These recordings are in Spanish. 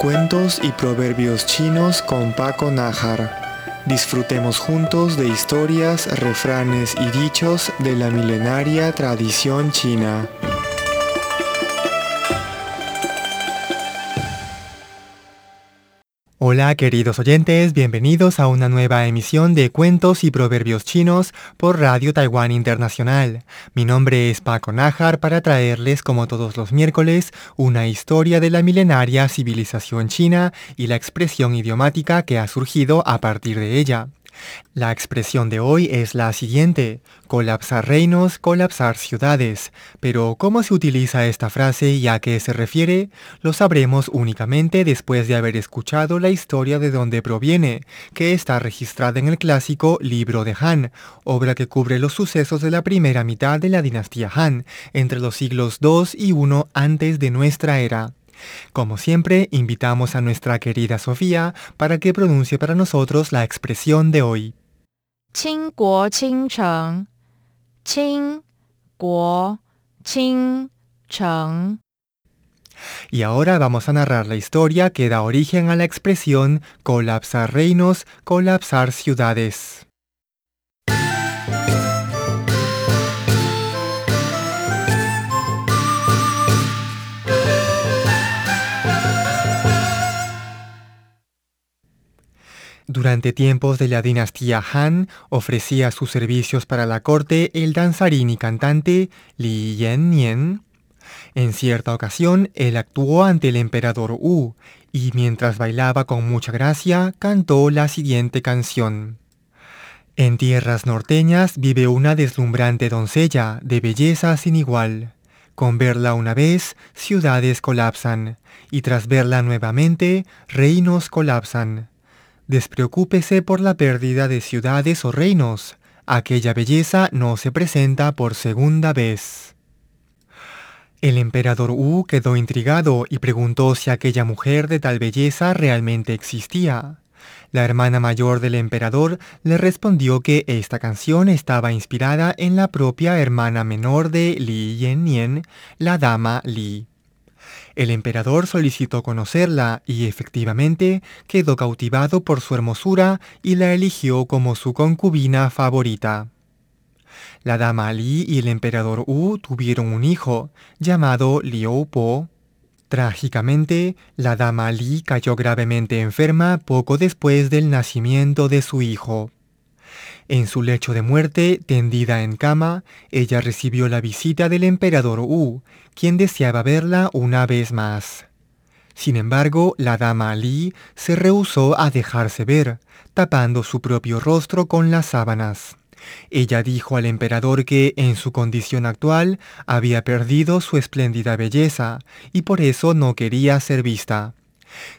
Cuentos y proverbios chinos con Paco Nájar. Disfrutemos juntos de historias, refranes y dichos de la milenaria tradición china. Hola queridos oyentes, bienvenidos a una nueva emisión de Cuentos y Proverbios Chinos por Radio Taiwán Internacional. Mi nombre es Paco Nájar para traerles, como todos los miércoles, una historia de la milenaria civilización china y la expresión idiomática que ha surgido a partir de ella. La expresión de hoy es la siguiente, colapsar reinos, colapsar ciudades. Pero ¿cómo se utiliza esta frase y a qué se refiere? Lo sabremos únicamente después de haber escuchado la historia de dónde proviene, que está registrada en el clásico Libro de Han, obra que cubre los sucesos de la primera mitad de la dinastía Han, entre los siglos II y I antes de nuestra era. Como siempre, invitamos a nuestra querida Sofía para que pronuncie para nosotros la expresión de hoy. Y ahora vamos a narrar la historia que da origen a la expresión colapsar reinos, colapsar ciudades. Durante tiempos de la dinastía Han, ofrecía sus servicios para la corte el danzarín y cantante Li Yan En cierta ocasión, él actuó ante el emperador Wu y mientras bailaba con mucha gracia, cantó la siguiente canción. En tierras norteñas vive una deslumbrante doncella de belleza sin igual. Con verla una vez, ciudades colapsan, y tras verla nuevamente, reinos colapsan. Despreocúpese por la pérdida de ciudades o reinos. Aquella belleza no se presenta por segunda vez. El emperador Wu quedó intrigado y preguntó si aquella mujer de tal belleza realmente existía. La hermana mayor del emperador le respondió que esta canción estaba inspirada en la propia hermana menor de Li Yan la dama Li. El emperador solicitó conocerla y efectivamente quedó cautivado por su hermosura y la eligió como su concubina favorita. La dama Li y el emperador Wu tuvieron un hijo, llamado Liu Po. Trágicamente, la dama Li cayó gravemente enferma poco después del nacimiento de su hijo. En su lecho de muerte, tendida en cama, ella recibió la visita del emperador Wu, quien deseaba verla una vez más. Sin embargo, la dama Li se rehusó a dejarse ver, tapando su propio rostro con las sábanas. Ella dijo al emperador que, en su condición actual, había perdido su espléndida belleza, y por eso no quería ser vista.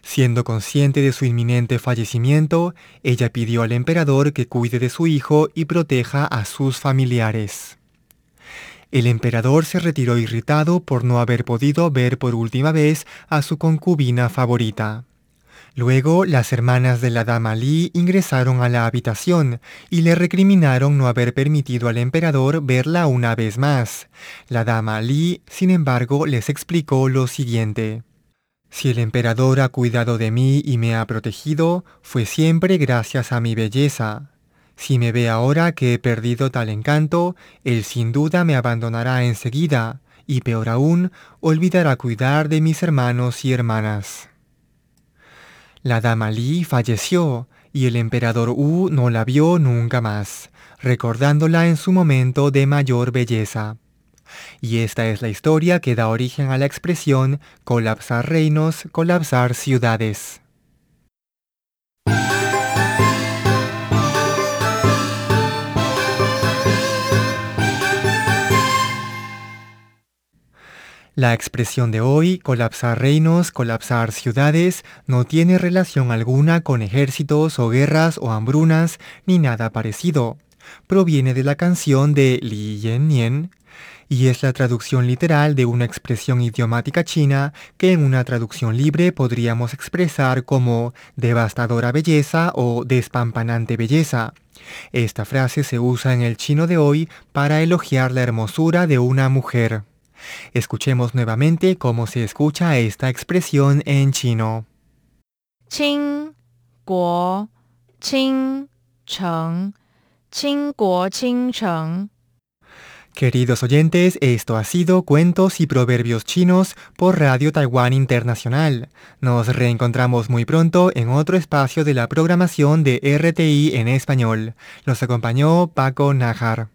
Siendo consciente de su inminente fallecimiento, ella pidió al emperador que cuide de su hijo y proteja a sus familiares. El emperador se retiró irritado por no haber podido ver por última vez a su concubina favorita. Luego las hermanas de la dama Li ingresaron a la habitación y le recriminaron no haber permitido al emperador verla una vez más. La dama Li, sin embargo, les explicó lo siguiente. Si el emperador ha cuidado de mí y me ha protegido, fue siempre gracias a mi belleza. Si me ve ahora que he perdido tal encanto, él sin duda me abandonará enseguida, y peor aún, olvidará cuidar de mis hermanos y hermanas. La dama Li falleció, y el emperador Wu no la vio nunca más, recordándola en su momento de mayor belleza. Y esta es la historia que da origen a la expresión colapsar reinos, colapsar ciudades. La expresión de hoy, colapsar reinos, colapsar ciudades, no tiene relación alguna con ejércitos o guerras o hambrunas ni nada parecido proviene de la canción de Li Yen Nian y es la traducción literal de una expresión idiomática china que en una traducción libre podríamos expresar como devastadora belleza o despampanante belleza. Esta frase se usa en el chino de hoy para elogiar la hermosura de una mujer. Escuchemos nuevamente cómo se escucha esta expresión en chino. Qing, guo, qing, cheng, Queridos oyentes, esto ha sido Cuentos y Proverbios Chinos por Radio Taiwán Internacional. Nos reencontramos muy pronto en otro espacio de la programación de RTI en español. Los acompañó Paco Najar.